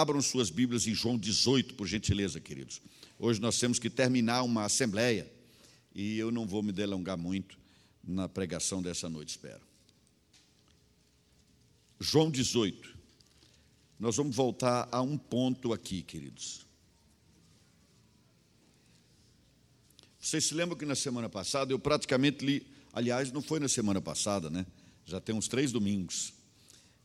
Abram suas Bíblias em João 18, por gentileza, queridos. Hoje nós temos que terminar uma assembleia e eu não vou me delongar muito na pregação dessa noite, espero. João 18. Nós vamos voltar a um ponto aqui, queridos. Vocês se lembram que na semana passada eu praticamente li, aliás, não foi na semana passada, né? Já tem uns três domingos.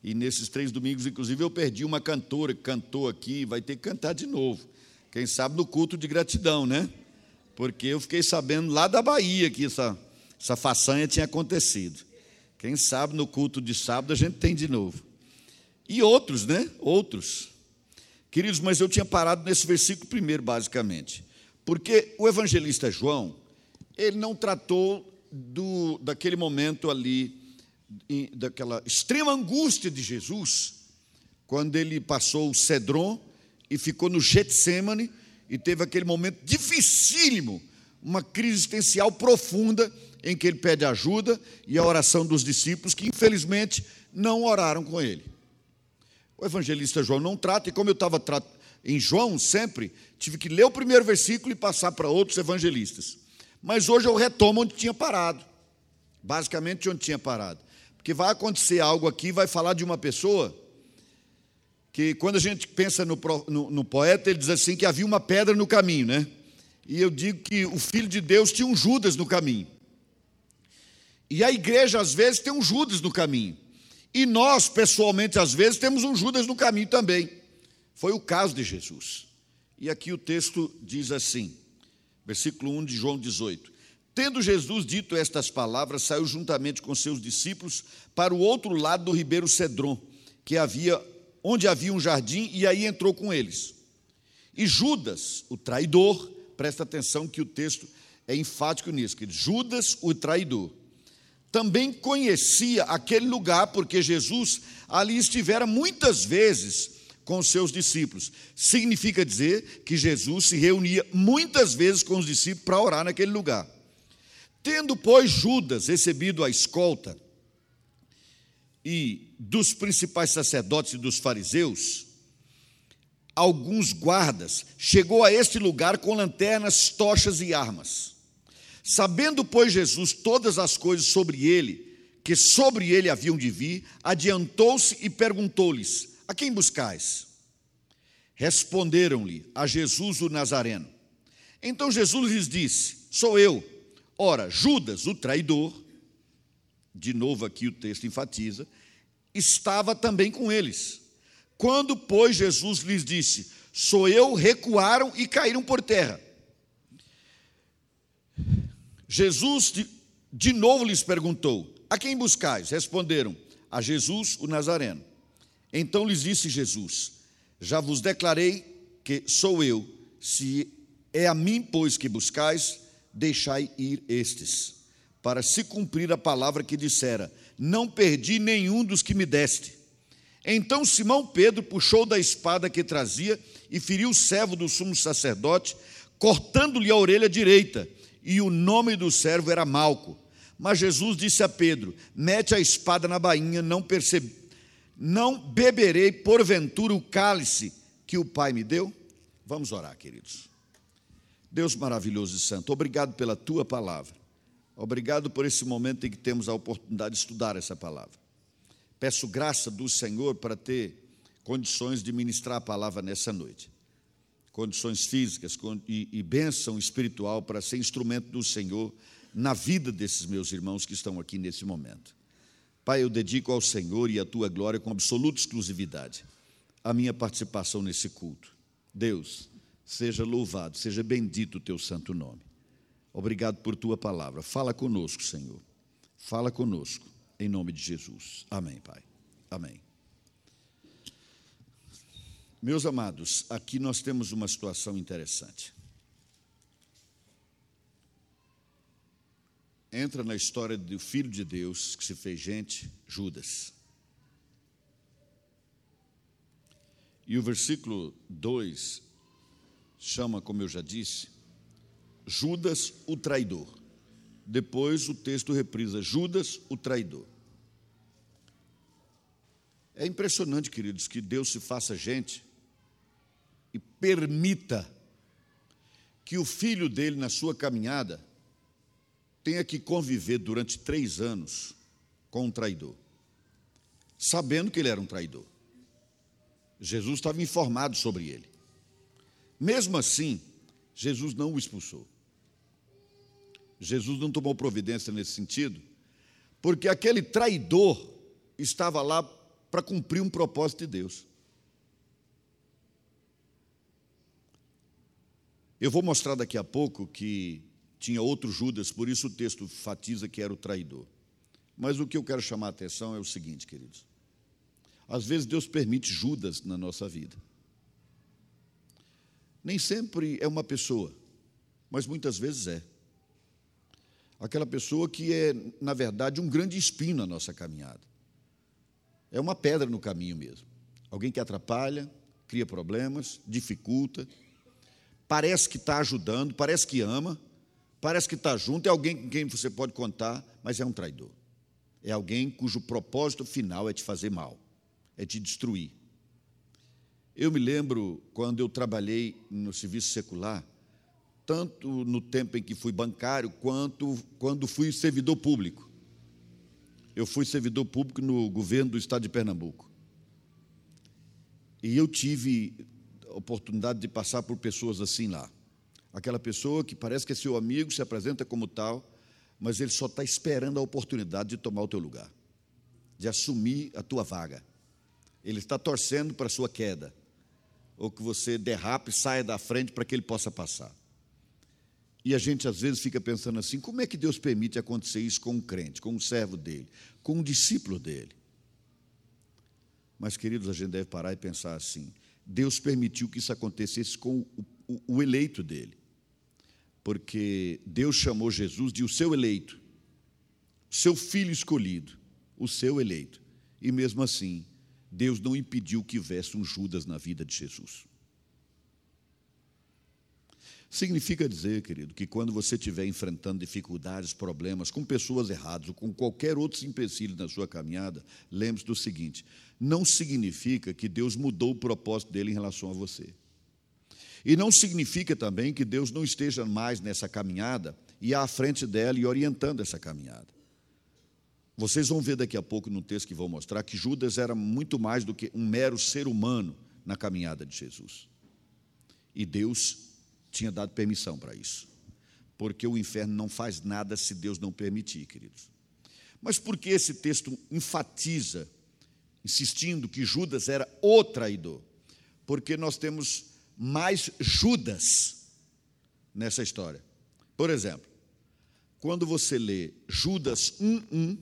E nesses três domingos, inclusive, eu perdi uma cantora que cantou aqui, vai ter que cantar de novo. Quem sabe no culto de gratidão, né? Porque eu fiquei sabendo lá da Bahia que essa, essa façanha tinha acontecido. Quem sabe no culto de sábado a gente tem de novo. E outros, né? Outros. Queridos, mas eu tinha parado nesse versículo primeiro, basicamente. Porque o evangelista João, ele não tratou do, daquele momento ali daquela extrema angústia de Jesus, quando ele passou o Cedron e ficou no Getsemane e teve aquele momento dificílimo, uma crise existencial profunda em que ele pede ajuda e a oração dos discípulos que infelizmente não oraram com ele. O evangelista João não trata, e como eu estava em João sempre, tive que ler o primeiro versículo e passar para outros evangelistas. Mas hoje eu retomo onde tinha parado. Basicamente onde tinha parado que vai acontecer algo aqui, vai falar de uma pessoa que, quando a gente pensa no, no, no, poeta, ele diz assim: que havia uma pedra no caminho, né? E eu digo que o Filho de Deus tinha um Judas no caminho. E a igreja, às vezes, tem um Judas no caminho. E nós, pessoalmente, às vezes, temos um Judas no caminho também. Foi o caso de Jesus. E aqui o texto diz assim, versículo 1 de João 18: Tendo Jesus dito estas palavras, saiu juntamente com seus discípulos para o outro lado do ribeiro Cedron, que havia onde havia um jardim, e aí entrou com eles. E Judas, o traidor, presta atenção que o texto é enfático nisso, que Judas, o traidor, também conhecia aquele lugar, porque Jesus ali estivera muitas vezes com os seus discípulos. Significa dizer que Jesus se reunia muitas vezes com os discípulos para orar naquele lugar. Tendo, pois, Judas recebido a escolta e dos principais sacerdotes e dos fariseus, alguns guardas, chegou a este lugar com lanternas, tochas e armas. Sabendo, pois, Jesus todas as coisas sobre ele, que sobre ele haviam de vir, adiantou-se e perguntou-lhes: A quem buscais? Responderam-lhe: A Jesus o Nazareno. Então Jesus lhes disse: Sou eu. Ora, Judas, o traidor, de novo aqui o texto enfatiza, estava também com eles. Quando, pois, Jesus lhes disse: Sou eu, recuaram e caíram por terra. Jesus de, de novo lhes perguntou: A quem buscais? Responderam: A Jesus, o Nazareno. Então lhes disse Jesus: Já vos declarei que sou eu. Se é a mim, pois, que buscais, deixai ir estes, para se cumprir a palavra que dissera: Não perdi nenhum dos que me deste. Então Simão Pedro puxou da espada que trazia e feriu o servo do sumo sacerdote, cortando-lhe a orelha direita, e o nome do servo era Malco. Mas Jesus disse a Pedro: Mete a espada na bainha, não percebi, não beberei porventura o cálice que o Pai me deu? Vamos orar, queridos. Deus maravilhoso e santo, obrigado pela tua palavra. Obrigado por esse momento em que temos a oportunidade de estudar essa palavra. Peço graça do Senhor para ter condições de ministrar a palavra nessa noite. Condições físicas e, bênção espiritual para ser instrumento do Senhor na vida desses meus irmãos que estão aqui nesse momento. Pai, eu dedico ao Senhor e à tua glória com absoluta exclusividade a minha participação nesse culto. Deus, Seja louvado, seja bendito o teu santo nome. Obrigado por tua palavra. Fala conosco, Senhor. Fala conosco, em nome de Jesus. Amém, Pai. Amém. Meus amados, aqui nós temos uma situação interessante. Entra na história do Filho de Deus que se fez gente, Judas. E o versículo 2 chama, como eu já disse, Judas o traidor. Depois o texto reprisa Judas o traidor. É impressionante, queridos, que Deus se faça gente e permita que o filho dele, na sua caminhada, tenha que conviver durante três anos com um traidor, sabendo que ele era um traidor. Jesus estava informado sobre ele. Mesmo assim, Jesus não o expulsou. Jesus não tomou providência nesse sentido, porque aquele traidor estava lá para cumprir um propósito de Deus. Eu vou mostrar daqui a pouco que tinha outro Judas, por isso o texto fatiza que era o traidor. Mas o que eu quero chamar a atenção é o seguinte, queridos. Às vezes Deus permite Judas na nossa vida. Nem sempre é uma pessoa, mas muitas vezes é. Aquela pessoa que é, na verdade, um grande espinho na nossa caminhada. É uma pedra no caminho mesmo. Alguém que atrapalha, cria problemas, dificulta, parece que está ajudando, parece que ama, parece que está junto, é alguém com quem você pode contar, mas é um traidor. É alguém cujo propósito final é te fazer mal, é te destruir. Eu me lembro quando eu trabalhei no serviço secular, tanto no tempo em que fui bancário, quanto quando fui servidor público. Eu fui servidor público no governo do estado de Pernambuco. E eu tive a oportunidade de passar por pessoas assim lá. Aquela pessoa que parece que é seu amigo, se apresenta como tal, mas ele só está esperando a oportunidade de tomar o teu lugar, de assumir a tua vaga. Ele está torcendo para a sua queda, ou que você derrape, saia da frente para que ele possa passar. E a gente às vezes fica pensando assim: como é que Deus permite acontecer isso com um crente, com um servo dele, com um discípulo dele? Mas, queridos, a gente deve parar e pensar assim: Deus permitiu que isso acontecesse com o, o, o eleito dele. Porque Deus chamou Jesus de o seu eleito, seu filho escolhido, o seu eleito. E mesmo assim, Deus não impediu que houvesse um Judas na vida de Jesus. Significa dizer, querido, que quando você estiver enfrentando dificuldades, problemas com pessoas erradas ou com qualquer outro empecilho na sua caminhada, lembre-se do seguinte: não significa que Deus mudou o propósito dele em relação a você. E não significa também que Deus não esteja mais nessa caminhada e à frente dela e orientando essa caminhada. Vocês vão ver daqui a pouco no texto que vou mostrar que Judas era muito mais do que um mero ser humano na caminhada de Jesus. E Deus tinha dado permissão para isso. Porque o inferno não faz nada se Deus não permitir, queridos. Mas por que esse texto enfatiza, insistindo que Judas era o traidor? Porque nós temos mais Judas nessa história. Por exemplo, quando você lê Judas 1:1,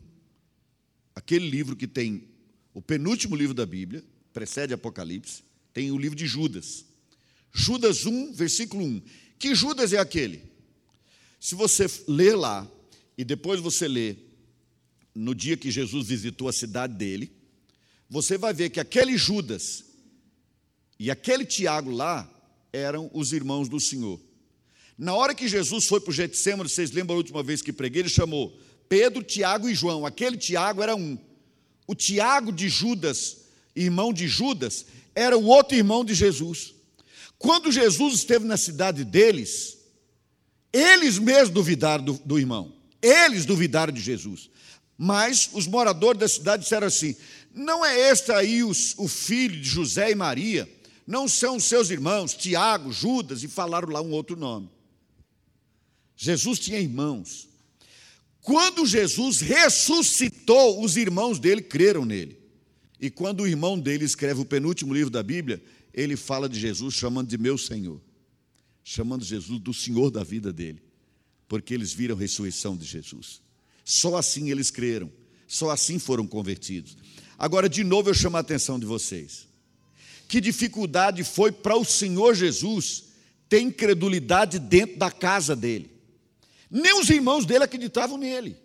aquele livro que tem o penúltimo livro da Bíblia, precede Apocalipse, tem o livro de Judas. Judas 1, versículo 1. Que Judas é aquele? Se você ler lá, e depois você lê no dia que Jesus visitou a cidade dele, você vai ver que aquele Judas e aquele Tiago lá eram os irmãos do Senhor. Na hora que Jesus foi para o Getsemane, vocês lembram a última vez que preguei, ele chamou Pedro, Tiago e João. Aquele Tiago era um. O Tiago de Judas, irmão de Judas, era o outro irmão de Jesus. Quando Jesus esteve na cidade deles, eles mesmos duvidaram do, do irmão, eles duvidaram de Jesus. Mas os moradores da cidade disseram assim: não é este aí os, o filho de José e Maria? Não são seus irmãos, Tiago, Judas, e falaram lá um outro nome. Jesus tinha irmãos. Quando Jesus ressuscitou, os irmãos dele creram nele. E quando o irmão dele escreve o penúltimo livro da Bíblia, ele fala de Jesus chamando de meu Senhor, chamando Jesus do Senhor da vida dele, porque eles viram a ressurreição de Jesus. Só assim eles creram, só assim foram convertidos. Agora, de novo, eu chamo a atenção de vocês. Que dificuldade foi para o Senhor Jesus ter incredulidade dentro da casa dele. Nem os irmãos dele acreditavam nele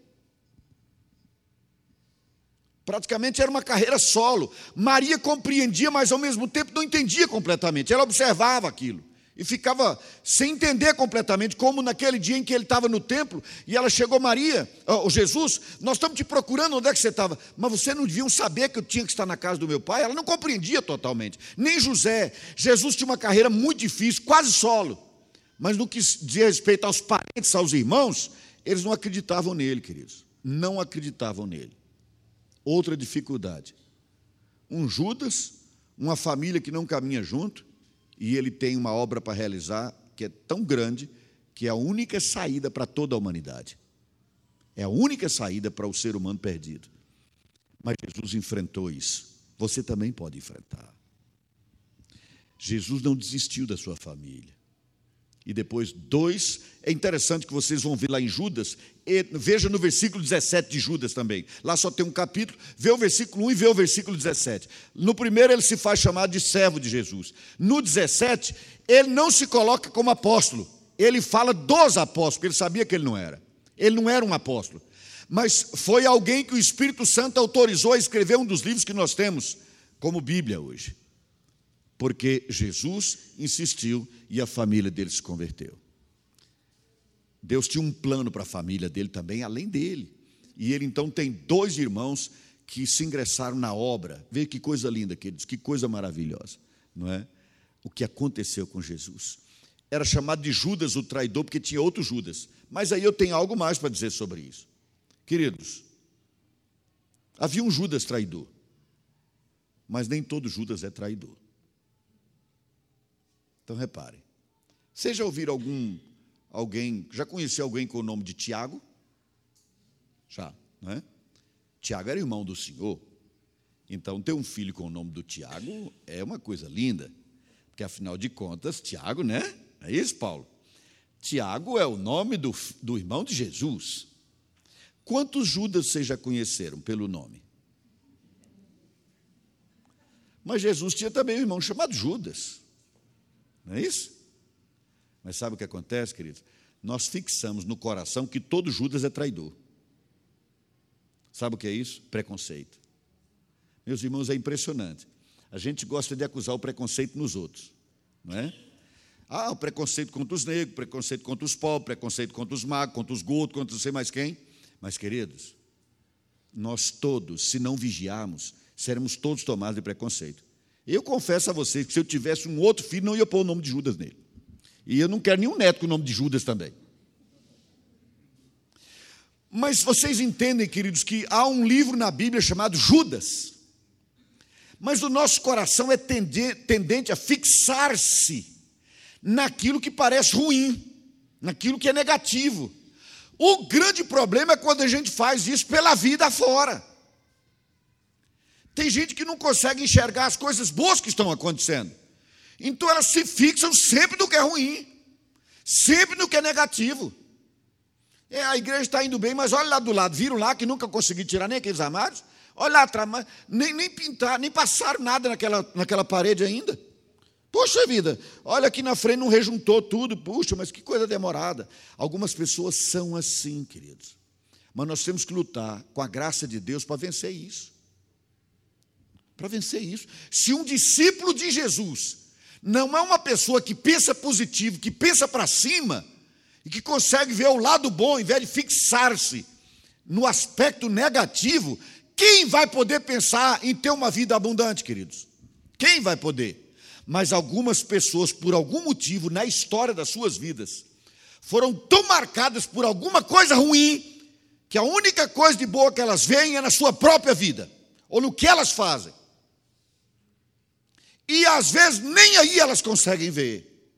praticamente era uma carreira solo. Maria compreendia, mas ao mesmo tempo não entendia completamente. Ela observava aquilo e ficava sem entender completamente como naquele dia em que ele estava no templo e ela chegou, Maria, o Jesus, nós estamos te procurando, onde é que você estava? Mas você não deviam saber que eu tinha que estar na casa do meu pai? Ela não compreendia totalmente, nem José. Jesus tinha uma carreira muito difícil, quase solo, mas no que dizia respeito aos parentes, aos irmãos, eles não acreditavam nele, queridos, não acreditavam nele. Outra dificuldade, um Judas, uma família que não caminha junto, e ele tem uma obra para realizar que é tão grande que é a única saída para toda a humanidade. É a única saída para o ser humano perdido. Mas Jesus enfrentou isso. Você também pode enfrentar. Jesus não desistiu da sua família. E depois, dois, é interessante que vocês vão ver lá em Judas, veja no versículo 17 de Judas também. Lá só tem um capítulo, vê o versículo 1 e vê o versículo 17. No primeiro, ele se faz chamar de servo de Jesus. No 17, ele não se coloca como apóstolo, ele fala dos apóstolos, porque ele sabia que ele não era. Ele não era um apóstolo, mas foi alguém que o Espírito Santo autorizou a escrever um dos livros que nós temos como Bíblia hoje porque Jesus insistiu e a família dele se converteu. Deus tinha um plano para a família dele também, além dele. E ele então tem dois irmãos que se ingressaram na obra. Veja que coisa linda, queridos, que coisa maravilhosa, não é? O que aconteceu com Jesus. Era chamado de Judas o traidor, porque tinha outro Judas. Mas aí eu tenho algo mais para dizer sobre isso. Queridos, havia um Judas traidor, mas nem todo Judas é traidor. Então reparem. Você já ouviram algum alguém, já conheceu alguém com o nome de Tiago? Já, não é? Tiago era irmão do Senhor. Então, ter um filho com o nome do Tiago é uma coisa linda, porque afinal de contas, Tiago, né? É isso, Paulo? Tiago é o nome do, do irmão de Jesus. Quantos Judas vocês já conheceram pelo nome? Mas Jesus tinha também um irmão chamado Judas. Não é isso? Mas sabe o que acontece, queridos? Nós fixamos no coração que todo Judas é traidor. Sabe o que é isso? Preconceito. Meus irmãos, é impressionante. A gente gosta de acusar o preconceito nos outros, não é? Ah, o preconceito contra os negros, preconceito contra os pobres, preconceito contra os magos, contra os gordos, contra não sei mais quem. Mas, queridos, nós todos, se não vigiarmos, seremos todos tomados de preconceito. Eu confesso a vocês que se eu tivesse um outro filho, não ia pôr o nome de Judas nele. E eu não quero nenhum neto com o nome de Judas também. Mas vocês entendem, queridos, que há um livro na Bíblia chamado Judas. Mas o nosso coração é tendente a fixar-se naquilo que parece ruim, naquilo que é negativo. O grande problema é quando a gente faz isso pela vida fora. Tem gente que não consegue enxergar as coisas boas que estão acontecendo. Então elas se fixam sempre no que é ruim, sempre no que é negativo. É, a igreja está indo bem, mas olha lá do lado, viram lá que nunca consegui tirar nem aqueles armários? Olha lá atrás, nem, nem pintar, nem passaram nada naquela, naquela parede ainda. Puxa vida, olha aqui na frente, não rejuntou tudo, puxa, mas que coisa demorada. Algumas pessoas são assim, queridos. Mas nós temos que lutar com a graça de Deus para vencer isso para vencer isso. Se um discípulo de Jesus não é uma pessoa que pensa positivo, que pensa para cima, e que consegue ver o lado bom, ao invés de fixar-se no aspecto negativo, quem vai poder pensar em ter uma vida abundante, queridos? Quem vai poder? Mas algumas pessoas, por algum motivo, na história das suas vidas, foram tão marcadas por alguma coisa ruim, que a única coisa de boa que elas veem é na sua própria vida, ou no que elas fazem. E às vezes nem aí elas conseguem ver,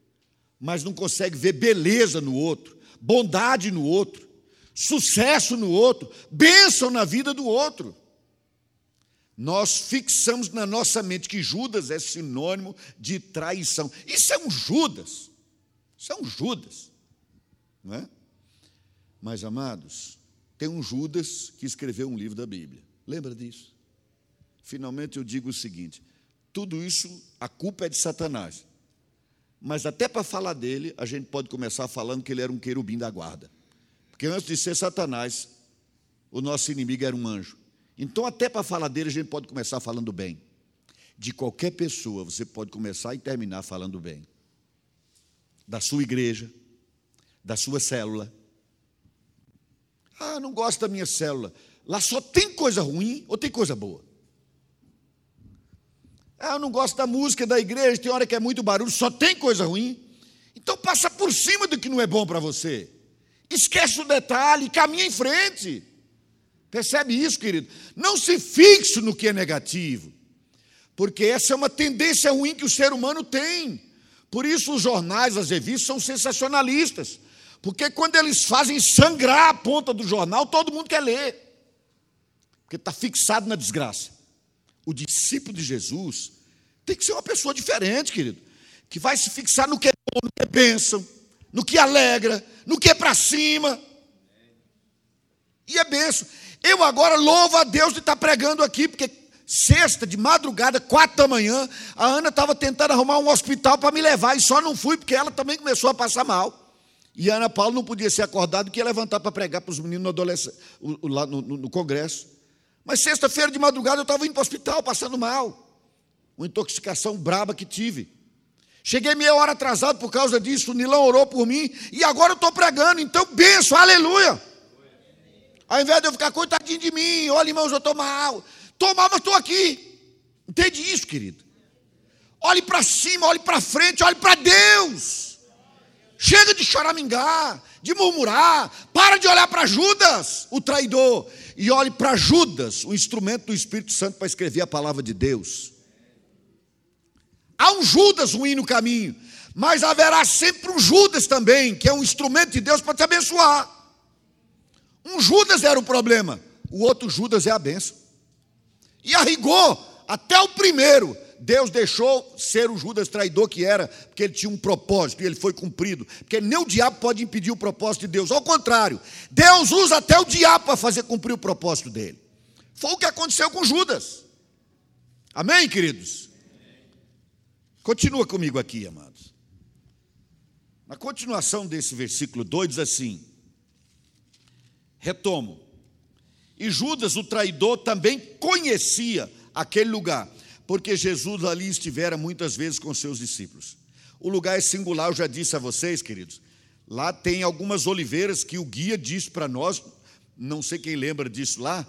mas não conseguem ver beleza no outro, bondade no outro, sucesso no outro, bênção na vida do outro. Nós fixamos na nossa mente que Judas é sinônimo de traição. Isso é um Judas. Isso é um Judas. Não é? Mas, amados, tem um Judas que escreveu um livro da Bíblia. Lembra disso? Finalmente eu digo o seguinte: tudo isso, a culpa é de Satanás. Mas até para falar dele, a gente pode começar falando que ele era um querubim da guarda. Porque antes de ser Satanás, o nosso inimigo era um anjo. Então, até para falar dele, a gente pode começar falando bem. De qualquer pessoa, você pode começar e terminar falando bem. da sua igreja, da sua célula. Ah, não gosto da minha célula. Lá só tem coisa ruim ou tem coisa boa? Ah, eu não gosto da música da igreja, tem hora que é muito barulho, só tem coisa ruim. Então passa por cima do que não é bom para você. Esquece o detalhe, caminha em frente. Percebe isso, querido? Não se fixe no que é negativo, porque essa é uma tendência ruim que o ser humano tem. Por isso os jornais, as revistas são sensacionalistas, porque quando eles fazem sangrar a ponta do jornal, todo mundo quer ler, porque está fixado na desgraça. O discípulo de Jesus tem que ser uma pessoa diferente, querido, que vai se fixar no que é bom, no que é bênção, no que alegra, no que é para cima. E é benção. Eu agora louvo a Deus de estar pregando aqui, porque sexta, de madrugada, quatro da manhã, a Ana estava tentando arrumar um hospital para me levar, e só não fui, porque ela também começou a passar mal. E a Ana Paula não podia ser acordada, que ia levantar para pregar para os meninos no, no, no, no congresso. Mas sexta-feira de madrugada eu estava indo para o hospital, passando mal. Uma intoxicação braba que tive. Cheguei meia hora atrasado por causa disso, o Nilão orou por mim, e agora eu estou pregando, então benção, aleluia. Ao invés de eu ficar coitadinho de mim, olha, irmãos, eu estou mal. Estou mal, mas estou aqui. Entende isso, querido? Olhe para cima, olhe para frente, olhe para Deus. Chega de choramingar, de murmurar. Para de olhar para Judas, o traidor. E olhe para Judas, o instrumento do Espírito Santo para escrever a palavra de Deus. Há um Judas ruim no caminho, mas haverá sempre um Judas também, que é um instrumento de Deus para te abençoar. Um Judas era o problema, o outro Judas é a benção. E a rigor, até o primeiro, Deus deixou ser o Judas traidor que era, porque ele tinha um propósito e ele foi cumprido. Porque nem o diabo pode impedir o propósito de Deus. Ao contrário, Deus usa até o diabo para fazer cumprir o propósito dele. Foi o que aconteceu com Judas. Amém, queridos? Continua comigo aqui, amados. Na continuação desse versículo 2 diz assim: Retomo. E Judas, o traidor, também conhecia aquele lugar, porque Jesus ali estivera muitas vezes com seus discípulos. O lugar é singular, eu já disse a vocês, queridos. Lá tem algumas oliveiras que o guia disse para nós, não sei quem lembra disso lá,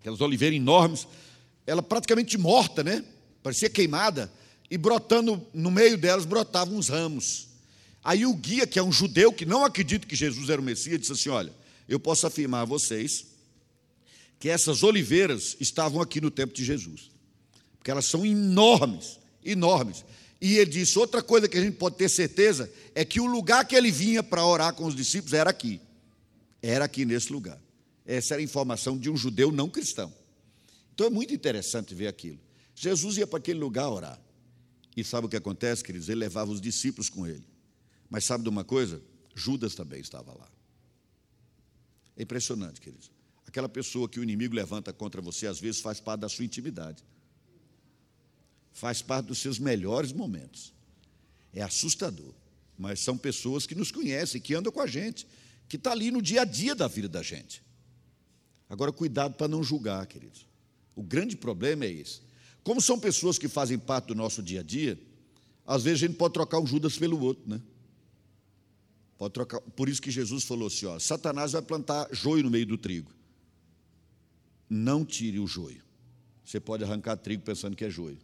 aquelas oliveiras enormes, ela praticamente morta, né? Parecia queimada, e brotando no meio delas brotavam uns ramos. Aí o guia, que é um judeu que não acredita que Jesus era o Messias, disse assim: Olha, eu posso afirmar a vocês que essas oliveiras estavam aqui no tempo de Jesus, porque elas são enormes, enormes. E ele disse: outra coisa que a gente pode ter certeza é que o lugar que ele vinha para orar com os discípulos era aqui, era aqui nesse lugar. Essa era a informação de um judeu não cristão. Então é muito interessante ver aquilo. Jesus ia para aquele lugar orar. E sabe o que acontece, queridos? Ele levava os discípulos com ele. Mas sabe de uma coisa? Judas também estava lá. É impressionante, queridos. Aquela pessoa que o inimigo levanta contra você, às vezes faz parte da sua intimidade, faz parte dos seus melhores momentos. É assustador, mas são pessoas que nos conhecem, que andam com a gente, que está ali no dia a dia da vida da gente. Agora, cuidado para não julgar, queridos. O grande problema é esse. Como são pessoas que fazem parte do nosso dia a dia, às vezes a gente pode trocar um Judas pelo outro, né? Pode trocar. Por isso que Jesus falou assim: ó, Satanás vai plantar joio no meio do trigo. Não tire o joio. Você pode arrancar trigo pensando que é joio.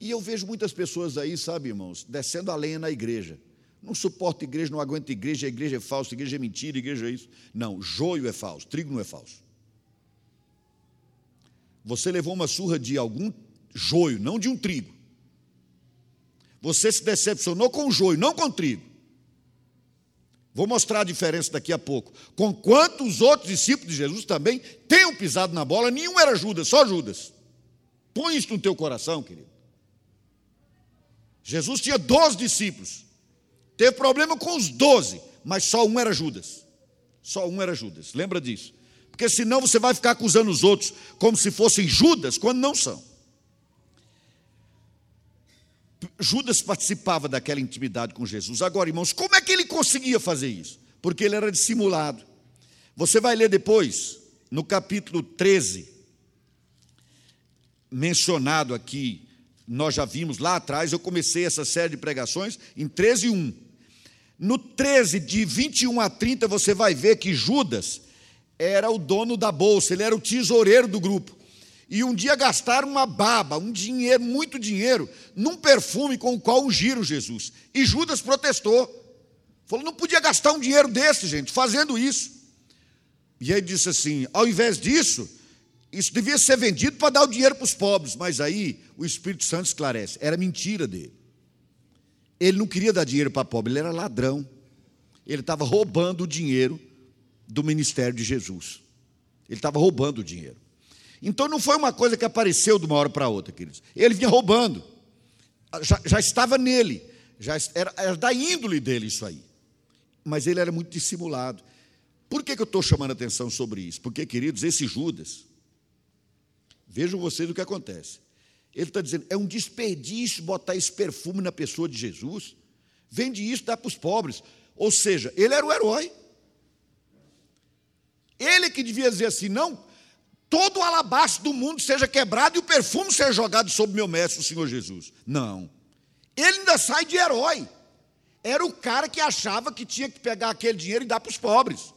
E eu vejo muitas pessoas aí, sabe, irmãos, descendo a lenha na igreja. Não suporta igreja, não aguenta igreja, a igreja é falsa, a igreja é mentira, a igreja é isso. Não, joio é falso, trigo não é falso. Você levou uma surra de algum joio, não de um trigo. Você se decepcionou com o joio, não com o trigo. Vou mostrar a diferença daqui a pouco. Com quantos outros discípulos de Jesus também tenham pisado na bola, nenhum era Judas, só Judas. Põe isso no teu coração, querido. Jesus tinha 12 discípulos. Teve problema com os 12, mas só um era Judas. Só um era Judas. Lembra disso? Porque senão você vai ficar acusando os outros como se fossem Judas, quando não são. Judas participava daquela intimidade com Jesus. Agora, irmãos, como é que ele conseguia fazer isso? Porque ele era dissimulado. Você vai ler depois, no capítulo 13, mencionado aqui nós já vimos lá atrás, eu comecei essa série de pregações em 13 1. No 13, de 21 a 30, você vai ver que Judas era o dono da bolsa, ele era o tesoureiro do grupo. E um dia gastaram uma baba, um dinheiro, muito dinheiro, num perfume com o qual ungiram Jesus. E Judas protestou. Falou: não podia gastar um dinheiro desse, gente, fazendo isso. E aí disse assim: ao invés disso, isso devia ser vendido para dar o dinheiro para os pobres. Mas aí o Espírito Santo esclarece: era mentira dele. Ele não queria dar dinheiro para pobre, ele era ladrão. Ele estava roubando o dinheiro do ministério de Jesus. Ele estava roubando o dinheiro. Então não foi uma coisa que apareceu de uma hora para outra, queridos. Ele vinha roubando. Já, já estava nele. Já era, era, da índole dele isso aí. Mas ele era muito dissimulado. Por que, que eu estou chamando atenção sobre isso? Porque, queridos, esse Judas, vejam vocês o que acontece. Ele está dizendo, é um desperdício botar esse perfume na pessoa de Jesus. Vende isso, dá para os pobres. Ou seja, ele era o herói. Ele que devia dizer assim: não, todo o alabastro do mundo seja quebrado e o perfume seja jogado sobre meu mestre, o Senhor Jesus. Não. Ele ainda sai de herói. Era o cara que achava que tinha que pegar aquele dinheiro e dar para os pobres.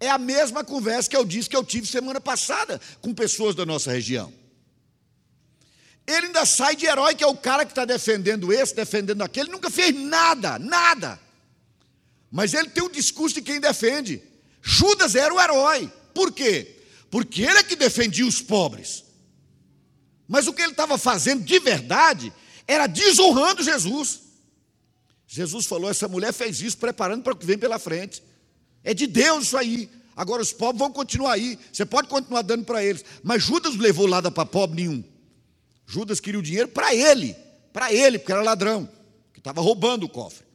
É a mesma conversa que eu disse que eu tive semana passada com pessoas da nossa região. Ele ainda sai de herói, que é o cara que está defendendo esse, defendendo aquele, nunca fez nada, nada. Mas ele tem o discurso de quem defende. Judas era o herói. Por quê? Porque ele é que defendia os pobres. Mas o que ele estava fazendo de verdade era desonrando Jesus. Jesus falou: essa mulher fez isso preparando para o que vem pela frente. É de Deus isso aí. Agora os pobres vão continuar aí. Você pode continuar dando para eles. Mas Judas não levou nada para pobre nenhum. Judas queria o dinheiro para ele. Para ele, porque era ladrão. Que estava roubando o cofre.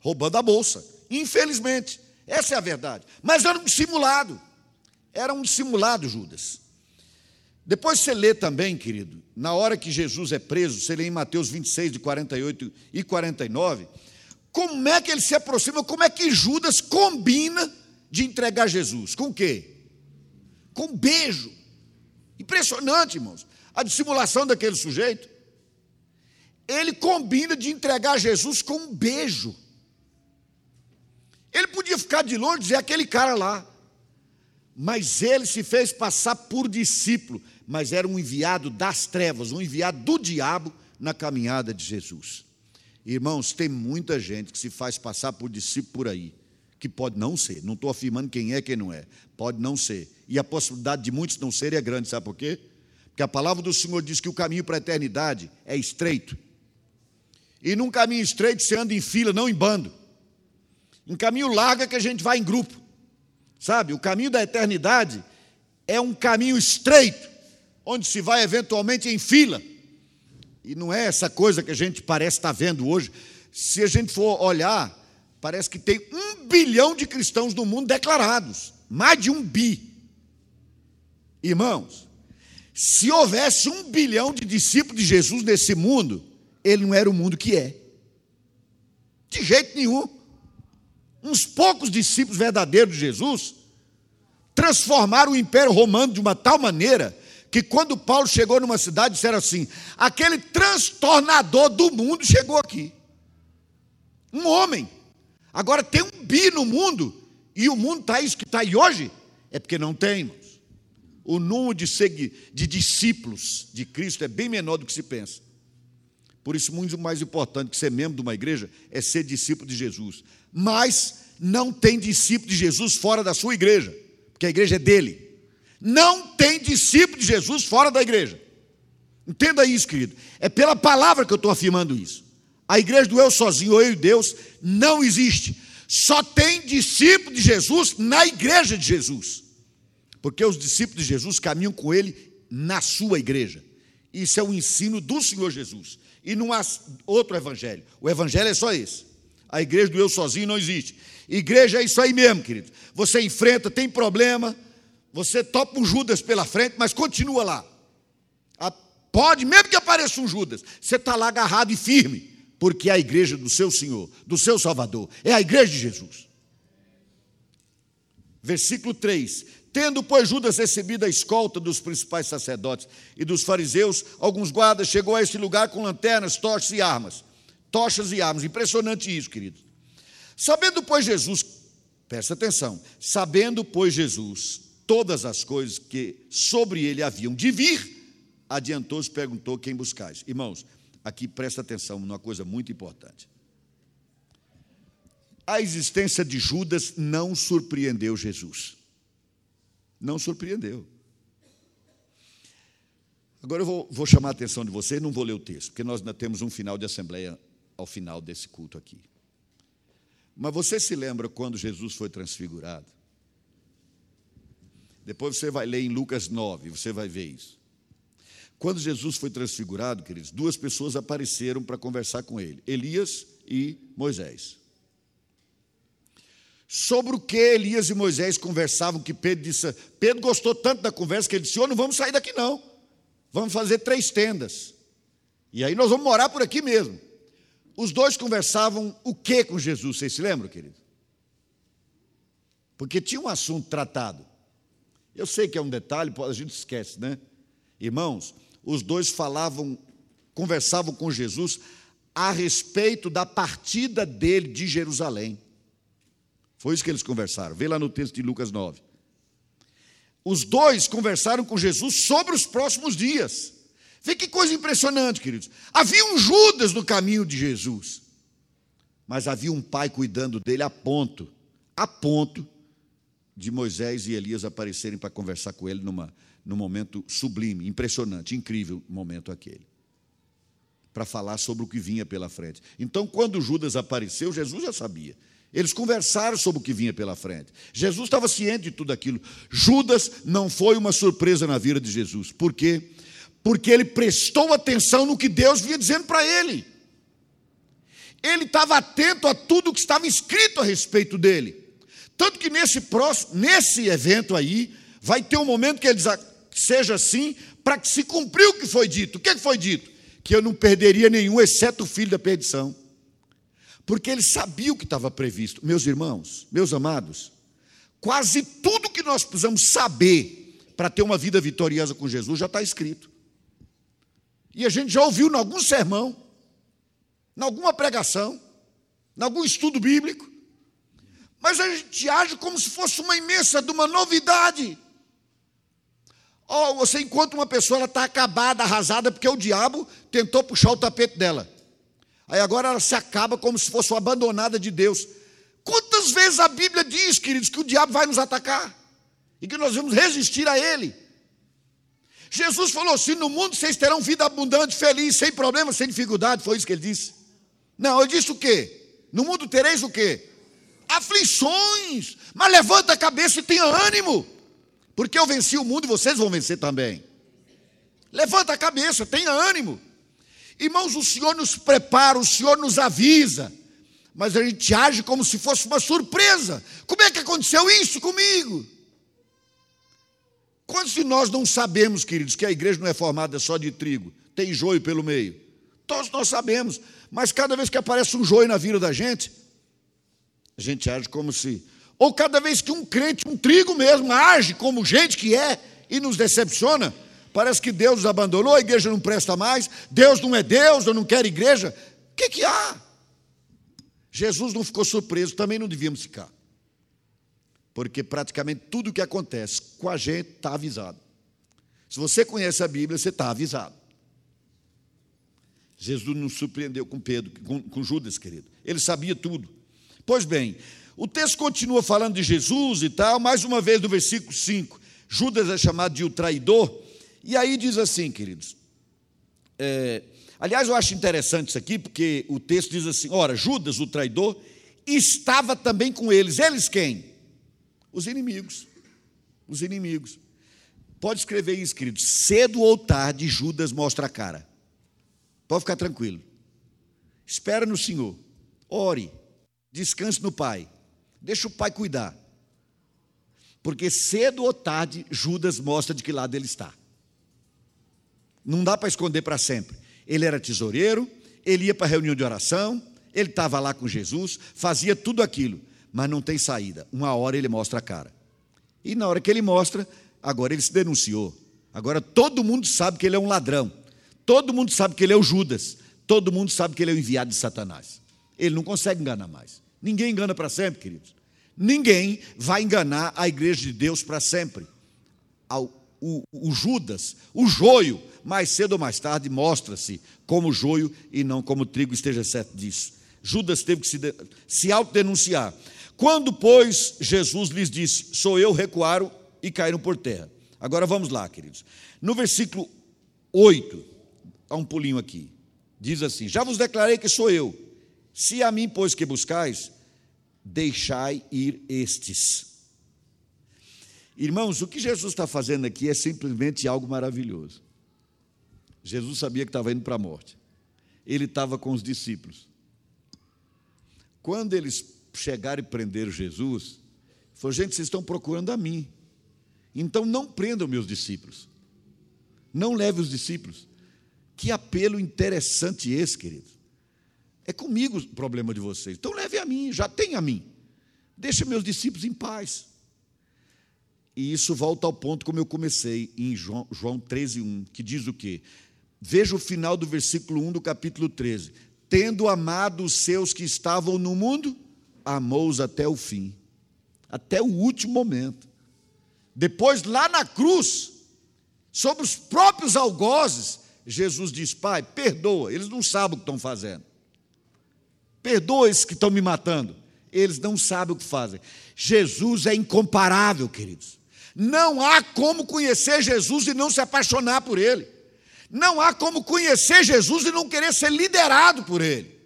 Roubando a bolsa. Infelizmente. Essa é a verdade. Mas era um dissimulado. Era um dissimulado, Judas. Depois você lê também, querido, na hora que Jesus é preso, você lê em Mateus 26, de 48 e 49, como é que ele se aproxima, como é que Judas combina de entregar Jesus? Com o quê? Com um beijo. Impressionante, irmãos. A dissimulação daquele sujeito. Ele combina de entregar Jesus com um beijo. Ele podia ficar de longe e dizer aquele cara lá. Mas ele se fez passar por discípulo, mas era um enviado das trevas, um enviado do diabo na caminhada de Jesus. Irmãos, tem muita gente que se faz passar por discípulo por aí, que pode não ser. Não estou afirmando quem é quem não é. Pode não ser. E a possibilidade de muitos não serem é grande, sabe por quê? Porque a palavra do Senhor diz que o caminho para a eternidade é estreito. E num caminho estreito você anda em fila, não em bando. Em caminho largo é que a gente vai em grupo. Sabe? O caminho da eternidade é um caminho estreito, onde se vai eventualmente em fila. E não é essa coisa que a gente parece estar vendo hoje. Se a gente for olhar, parece que tem um bilhão de cristãos no mundo declarados mais de um bi. Irmãos, se houvesse um bilhão de discípulos de Jesus nesse mundo, ele não era o mundo que é. De jeito nenhum uns poucos discípulos verdadeiros de Jesus, transformaram o Império Romano de uma tal maneira que quando Paulo chegou numa cidade, disseram assim: aquele transtornador do mundo chegou aqui. Um homem. Agora tem um bi no mundo, e o mundo está isso que está aí hoje, é porque não tem, irmãos. O número de, de discípulos de Cristo é bem menor do que se pensa. Por isso, muito mais importante que ser membro de uma igreja é ser discípulo de Jesus. Mas não tem discípulo de Jesus fora da sua igreja, porque a igreja é dele. Não tem discípulo de Jesus fora da igreja. Entenda isso, querido. É pela palavra que eu estou afirmando isso. A igreja do eu sozinho, ou eu e Deus, não existe. Só tem discípulo de Jesus na igreja de Jesus. Porque os discípulos de Jesus caminham com ele na sua igreja. Isso é o ensino do Senhor Jesus e não há outro evangelho. O evangelho é só esse. A igreja do eu sozinho não existe. Igreja é isso aí mesmo, querido. Você enfrenta, tem problema, você topa um Judas pela frente, mas continua lá. Pode, mesmo que apareça um Judas, você está lá agarrado e firme, porque é a igreja do seu Senhor, do seu Salvador, é a igreja de Jesus. Versículo 3: Tendo, pois, Judas recebido a escolta dos principais sacerdotes e dos fariseus, alguns guardas chegou a este lugar com lanternas, tochas e armas. Tochas e armas. Impressionante isso, queridos. Sabendo, pois, Jesus, presta atenção, sabendo, pois, Jesus, todas as coisas que sobre ele haviam de vir, adiantou-se e perguntou quem buscais. Irmãos, aqui presta atenção numa coisa muito importante. A existência de Judas não surpreendeu Jesus. Não surpreendeu. Agora eu vou, vou chamar a atenção de vocês, não vou ler o texto, porque nós ainda temos um final de assembleia ao final desse culto aqui. Mas você se lembra quando Jesus foi transfigurado? Depois você vai ler em Lucas 9, você vai ver isso. Quando Jesus foi transfigurado, queridos, duas pessoas apareceram para conversar com ele: Elias e Moisés. Sobre o que Elias e Moisés conversavam, que Pedro disse. Pedro gostou tanto da conversa que ele disse: Senhor, não vamos sair daqui não. Vamos fazer três tendas. E aí nós vamos morar por aqui mesmo. Os dois conversavam o que com Jesus? Vocês se lembram, querido? Porque tinha um assunto tratado. Eu sei que é um detalhe, a gente esquece, né? Irmãos, os dois falavam, conversavam com Jesus a respeito da partida dele de Jerusalém. Foi isso que eles conversaram. Vê lá no texto de Lucas 9. Os dois conversaram com Jesus sobre os próximos dias. Vê que coisa impressionante, queridos. Havia um Judas no caminho de Jesus, mas havia um pai cuidando dele a ponto, a ponto de Moisés e Elias aparecerem para conversar com ele numa, num momento sublime, impressionante, incrível momento aquele. Para falar sobre o que vinha pela frente. Então, quando Judas apareceu, Jesus já sabia. Eles conversaram sobre o que vinha pela frente. Jesus estava ciente de tudo aquilo. Judas não foi uma surpresa na vida de Jesus. Por quê? Porque ele prestou atenção no que Deus vinha dizendo para ele. Ele estava atento a tudo que estava escrito a respeito dele. Tanto que nesse próximo, nesse evento aí, vai ter um momento que ele diz: ah, seja assim, para que se cumpriu o que foi dito. O que foi dito? Que eu não perderia nenhum, exceto o filho da perdição porque ele sabia o que estava previsto. Meus irmãos, meus amados, quase tudo que nós precisamos saber para ter uma vida vitoriosa com Jesus já está escrito. E a gente já ouviu em algum sermão, em alguma pregação, em algum estudo bíblico, mas a gente age como se fosse uma imensa de uma novidade. Oh, você encontra uma pessoa, ela está acabada, arrasada, porque o diabo tentou puxar o tapete dela. Aí agora ela se acaba como se fosse uma abandonada de Deus. Quantas vezes a Bíblia diz, queridos, que o diabo vai nos atacar e que nós vamos resistir a ele? Jesus falou assim: no mundo vocês terão vida abundante, feliz, sem problema, sem dificuldade. Foi isso que ele disse. Não, ele disse o quê? No mundo tereis o quê? Aflições. Mas levanta a cabeça e tenha ânimo. Porque eu venci o mundo e vocês vão vencer também. Levanta a cabeça, tenha ânimo. Irmãos, o Senhor nos prepara, o Senhor nos avisa, mas a gente age como se fosse uma surpresa. Como é que aconteceu isso comigo? Quantos de nós não sabemos, queridos, que a igreja não é formada só de trigo, tem joio pelo meio? Todos nós sabemos, mas cada vez que aparece um joio na vida da gente, a gente age como se. Ou cada vez que um crente, um trigo mesmo, age como gente que é e nos decepciona, Parece que Deus nos abandonou, a igreja não presta mais, Deus não é Deus, eu não quero igreja. O que, que há? Jesus não ficou surpreso, também não devíamos ficar. Porque praticamente tudo o que acontece com a gente está avisado. Se você conhece a Bíblia, você está avisado. Jesus não surpreendeu com Pedro, com, com Judas, querido. Ele sabia tudo. Pois bem, o texto continua falando de Jesus e tal, mais uma vez no versículo 5. Judas é chamado de o traidor, e aí diz assim, queridos. É, aliás, eu acho interessante isso aqui, porque o texto diz assim: ora, Judas, o traidor, estava também com eles. Eles quem? Os inimigos. Os inimigos. Pode escrever isso, queridos. Cedo ou tarde, Judas mostra a cara. Pode ficar tranquilo. Espera no Senhor. Ore. Descanse no Pai. Deixa o Pai cuidar. Porque cedo ou tarde, Judas mostra de que lado ele está. Não dá para esconder para sempre. Ele era tesoureiro, ele ia para a reunião de oração, ele estava lá com Jesus, fazia tudo aquilo, mas não tem saída. Uma hora ele mostra a cara. E na hora que ele mostra, agora ele se denunciou. Agora todo mundo sabe que ele é um ladrão. Todo mundo sabe que ele é o Judas. Todo mundo sabe que ele é o enviado de Satanás. Ele não consegue enganar mais. Ninguém engana para sempre, queridos. Ninguém vai enganar a igreja de Deus para sempre. O, o, Judas, o joio, mais cedo ou mais tarde, mostra-se como joio e não como trigo, esteja certo disso. Judas teve que se, se autodenunciar. Quando, pois, Jesus lhes disse: Sou eu, recuaram e caíram por terra. Agora vamos lá, queridos. No versículo 8, há um pulinho aqui. Diz assim: Já vos declarei que sou eu. Se a mim, pois, que buscais, deixai ir estes. Irmãos, o que Jesus está fazendo aqui é simplesmente algo maravilhoso. Jesus sabia que estava indo para a morte. Ele estava com os discípulos. Quando eles chegaram e prenderam Jesus, falou: gente, vocês estão procurando a mim. Então não prendam meus discípulos. Não leve os discípulos. Que apelo interessante esse, querido. É comigo o problema de vocês. Então leve a mim, já tem a mim. Deixa meus discípulos em paz. E isso volta ao ponto como eu comecei, em João, João 13, 1, que diz o quê? Veja o final do versículo 1 do capítulo 13. Tendo amado os seus que estavam no mundo, amou-os até o fim, até o último momento. Depois, lá na cruz, sobre os próprios algozes, Jesus diz: Pai, perdoa, eles não sabem o que estão fazendo. Perdoa esses que estão me matando, eles não sabem o que fazem. Jesus é incomparável, queridos. Não há como conhecer Jesus e não se apaixonar por Ele. Não há como conhecer Jesus e não querer ser liderado por Ele.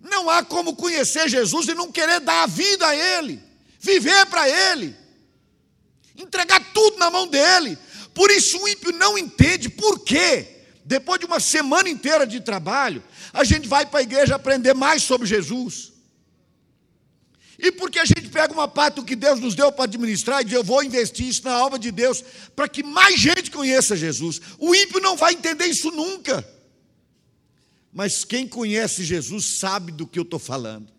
Não há como conhecer Jesus e não querer dar a vida a Ele, viver para Ele, entregar tudo na mão dEle. Por isso o ímpio não entende por quê. Depois de uma semana inteira de trabalho, a gente vai para a igreja aprender mais sobre Jesus. E porque a gente pega uma parte do que Deus nos deu para administrar e diz, eu vou investir isso na obra de Deus, para que mais gente conheça Jesus. O ímpio não vai entender isso nunca. Mas quem conhece Jesus sabe do que eu estou falando.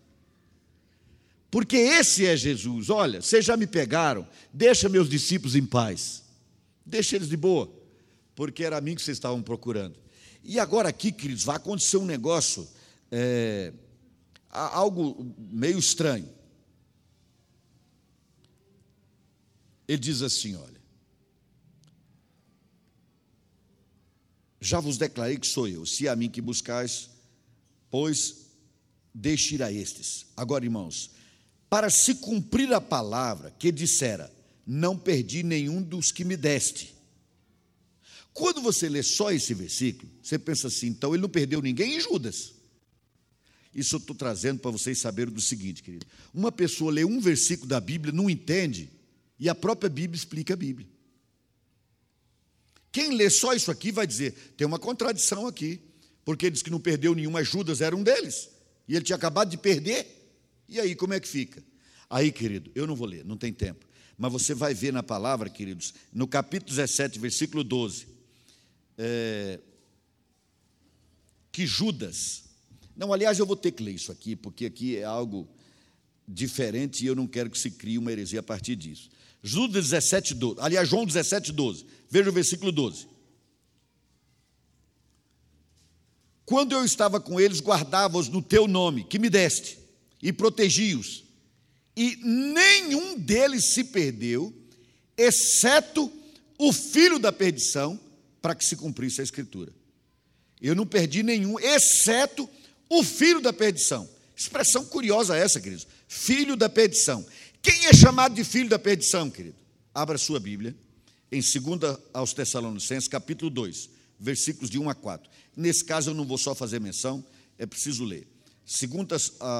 Porque esse é Jesus. Olha, vocês já me pegaram, deixa meus discípulos em paz. Deixa eles de boa, porque era a mim que vocês estavam procurando. E agora aqui, queridos, vai acontecer um negócio, é, algo meio estranho. Ele diz assim: olha, já vos declarei que sou eu, se é a mim que buscais, pois deixe ir a estes. Agora, irmãos, para se cumprir a palavra que dissera, não perdi nenhum dos que me deste. Quando você lê só esse versículo, você pensa assim, então ele não perdeu ninguém em Judas. Isso eu estou trazendo para vocês saberem do seguinte, querido. Uma pessoa lê um versículo da Bíblia, não entende, e a própria Bíblia explica a Bíblia. Quem lê só isso aqui vai dizer: tem uma contradição aqui, porque diz que não perdeu nenhum, mas Judas era um deles, e ele tinha acabado de perder, e aí como é que fica? Aí, querido, eu não vou ler, não tem tempo, mas você vai ver na palavra, queridos, no capítulo 17, versículo 12, é, que Judas, não, aliás, eu vou ter que ler isso aqui, porque aqui é algo diferente e eu não quero que se crie uma heresia a partir disso. Judas 17, 12. Aliás, João 17, 12. Veja o versículo 12. Quando eu estava com eles, guardava-os no teu nome, que me deste, e protegi-os. E nenhum deles se perdeu, exceto o filho da perdição, para que se cumprisse a escritura. Eu não perdi nenhum, exceto o filho da perdição. Expressão curiosa essa, queridos. Filho da perdição. Quem é chamado de filho da perdição, querido? Abra sua Bíblia, em 2 aos Tessalonicenses, capítulo 2, versículos de 1 a 4. Nesse caso, eu não vou só fazer menção, é preciso ler. Segunda,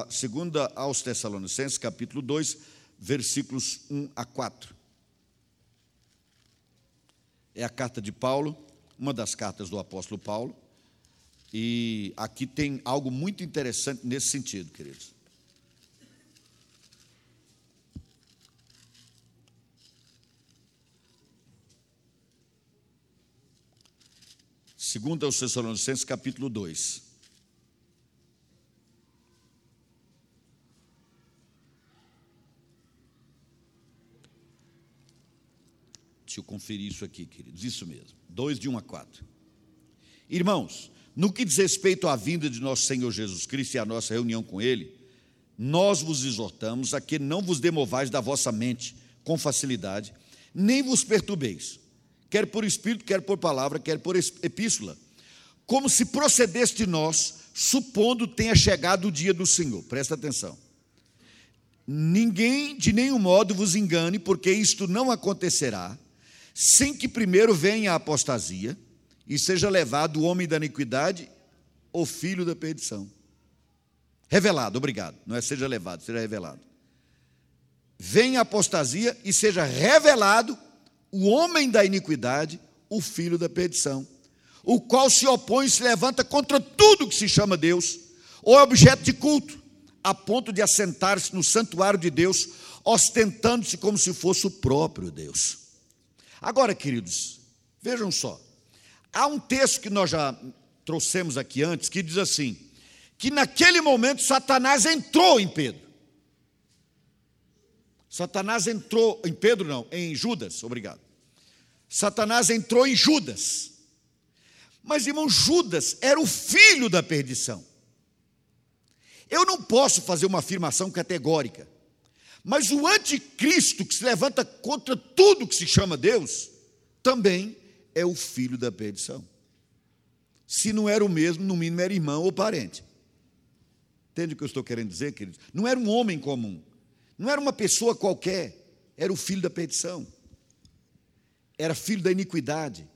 segunda aos Tessalonicenses, capítulo 2, versículos 1 a 4. É a carta de Paulo, uma das cartas do apóstolo Paulo, e aqui tem algo muito interessante nesse sentido, queridos. Segundo aos Tessalonicenses, capítulo 2. Deixa eu conferir isso aqui, queridos. Isso mesmo. 2 de 1 a 4. Irmãos, no que diz respeito à vinda de nosso Senhor Jesus Cristo e à nossa reunião com Ele, nós vos exortamos a que não vos demovais da vossa mente com facilidade, nem vos perturbeis, quer por espírito, quer por palavra, quer por epístola, como se procedesse de nós, supondo tenha chegado o dia do Senhor. Presta atenção. Ninguém de nenhum modo vos engane, porque isto não acontecerá sem que primeiro venha a apostasia e seja levado o homem da iniquidade, o filho da perdição. Revelado, obrigado. Não é seja levado, seja revelado. Venha a apostasia e seja revelado o homem da iniquidade, o filho da perdição, o qual se opõe e se levanta contra tudo que se chama Deus, ou é objeto de culto, a ponto de assentar-se no santuário de Deus, ostentando-se como se fosse o próprio Deus. Agora, queridos, vejam só. Há um texto que nós já trouxemos aqui antes que diz assim: que naquele momento Satanás entrou em Pedro. Satanás entrou em Pedro, não, em Judas, obrigado. Satanás entrou em Judas. Mas, irmão, Judas era o filho da perdição. Eu não posso fazer uma afirmação categórica, mas o anticristo que se levanta contra tudo que se chama Deus, também é o filho da perdição. Se não era o mesmo, no mínimo era irmão ou parente. Entende o que eu estou querendo dizer, queridos? Não era um homem comum, não era uma pessoa qualquer, era o filho da perdição, era filho da iniquidade.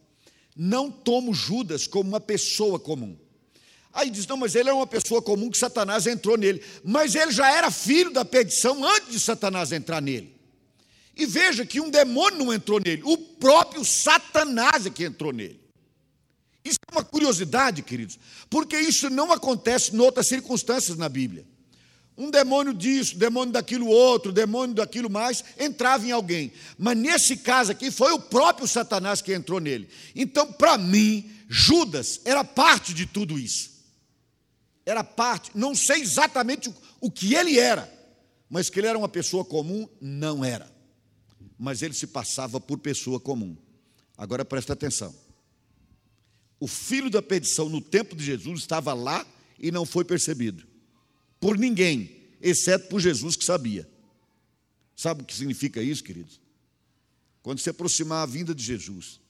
Não tomo Judas como uma pessoa comum. Aí diz: não, mas ele é uma pessoa comum que Satanás entrou nele. Mas ele já era filho da perdição antes de Satanás entrar nele. E veja que um demônio não entrou nele, o próprio Satanás é que entrou nele. Isso é uma curiosidade, queridos, porque isso não acontece em outras circunstâncias na Bíblia. Um demônio disso, demônio daquilo outro, demônio daquilo mais, entrava em alguém. Mas nesse caso aqui foi o próprio Satanás que entrou nele. Então, para mim, Judas era parte de tudo isso. Era parte, não sei exatamente o que ele era, mas que ele era uma pessoa comum, não era mas ele se passava por pessoa comum. Agora presta atenção. O filho da perdição no tempo de Jesus estava lá e não foi percebido por ninguém, exceto por Jesus que sabia. Sabe o que significa isso, queridos? Quando se aproximar a vinda de Jesus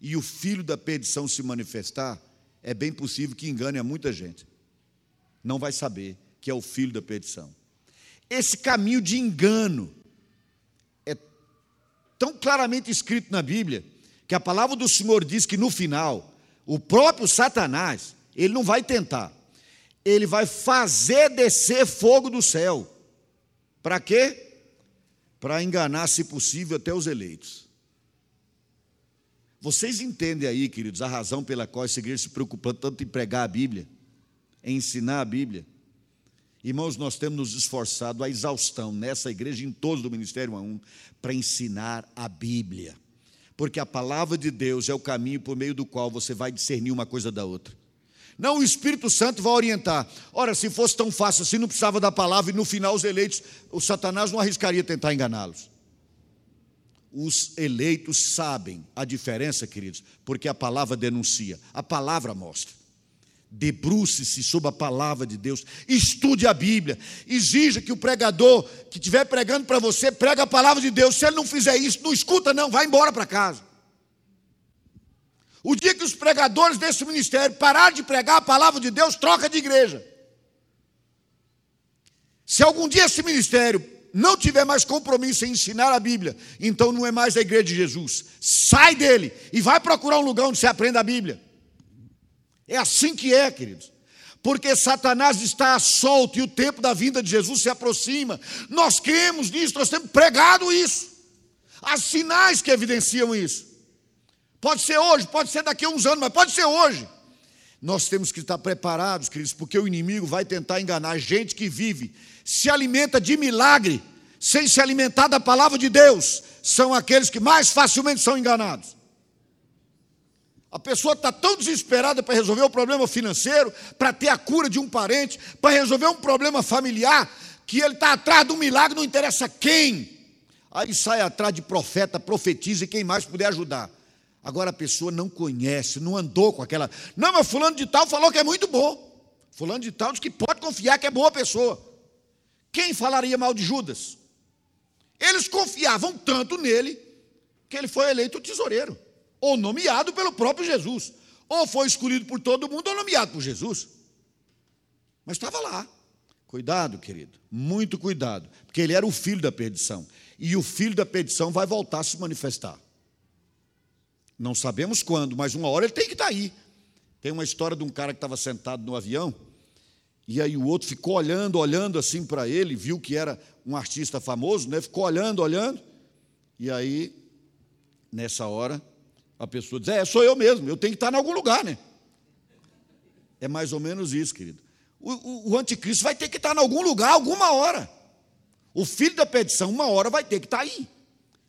e o filho da perdição se manifestar, é bem possível que engane a muita gente. Não vai saber que é o filho da perdição. Esse caminho de engano tão claramente escrito na Bíblia, que a palavra do Senhor diz que no final, o próprio Satanás, ele não vai tentar, ele vai fazer descer fogo do céu. Para quê? Para enganar, se possível, até os eleitos. Vocês entendem aí, queridos, a razão pela qual essa igreja se preocupa tanto em pregar a Bíblia, ensinar a Bíblia? Irmãos, nós temos nos esforçado a exaustão nessa igreja, em todos do Ministério A1, para ensinar a Bíblia. Porque a palavra de Deus é o caminho por meio do qual você vai discernir uma coisa da outra. Não, o Espírito Santo vai orientar. Ora, se fosse tão fácil assim, não precisava da palavra e no final os eleitos, o Satanás não arriscaria tentar enganá-los. Os eleitos sabem a diferença, queridos, porque a palavra denuncia, a palavra mostra debruce-se sobre a palavra de Deus, estude a Bíblia, exija que o pregador que estiver pregando para você pregue a palavra de Deus. Se ele não fizer isso, não escuta, não, vai embora para casa. O dia que os pregadores desse ministério pararem de pregar a palavra de Deus, troca de igreja. Se algum dia esse ministério não tiver mais compromisso em ensinar a Bíblia, então não é mais a igreja de Jesus. Sai dele e vai procurar um lugar onde você aprenda a Bíblia. É assim que é, queridos. Porque Satanás está solto e o tempo da vinda de Jesus se aproxima. Nós cremos nisso, nós temos pregado isso. Há sinais que evidenciam isso. Pode ser hoje, pode ser daqui a uns anos, mas pode ser hoje. Nós temos que estar preparados, queridos, porque o inimigo vai tentar enganar gente que vive, se alimenta de milagre, sem se alimentar da palavra de Deus. São aqueles que mais facilmente são enganados. A pessoa está tão desesperada para resolver o problema financeiro, para ter a cura de um parente, para resolver um problema familiar, que ele está atrás de um milagre, não interessa quem. Aí sai atrás de profeta, profetiza e quem mais puder ajudar. Agora a pessoa não conhece, não andou com aquela. Não, mas fulano de tal falou que é muito bom. Fulano de tal diz que pode confiar que é boa pessoa. Quem falaria mal de Judas? Eles confiavam tanto nele que ele foi eleito tesoureiro, ou nomeado pelo próprio Jesus, ou foi escolhido por todo mundo ou nomeado por Jesus. Mas estava lá. Cuidado, querido, muito cuidado, porque ele era o filho da perdição, e o filho da perdição vai voltar a se manifestar. Não sabemos quando, mas uma hora ele tem que estar aí. Tem uma história de um cara que estava sentado no avião, e aí o outro ficou olhando, olhando assim para ele, viu que era um artista famoso, né? Ficou olhando, olhando. E aí, nessa hora, a pessoa diz: É, sou eu mesmo, eu tenho que estar em algum lugar, né? É mais ou menos isso, querido. O, o, o anticristo vai ter que estar em algum lugar, alguma hora. O filho da petição, uma hora, vai ter que estar aí.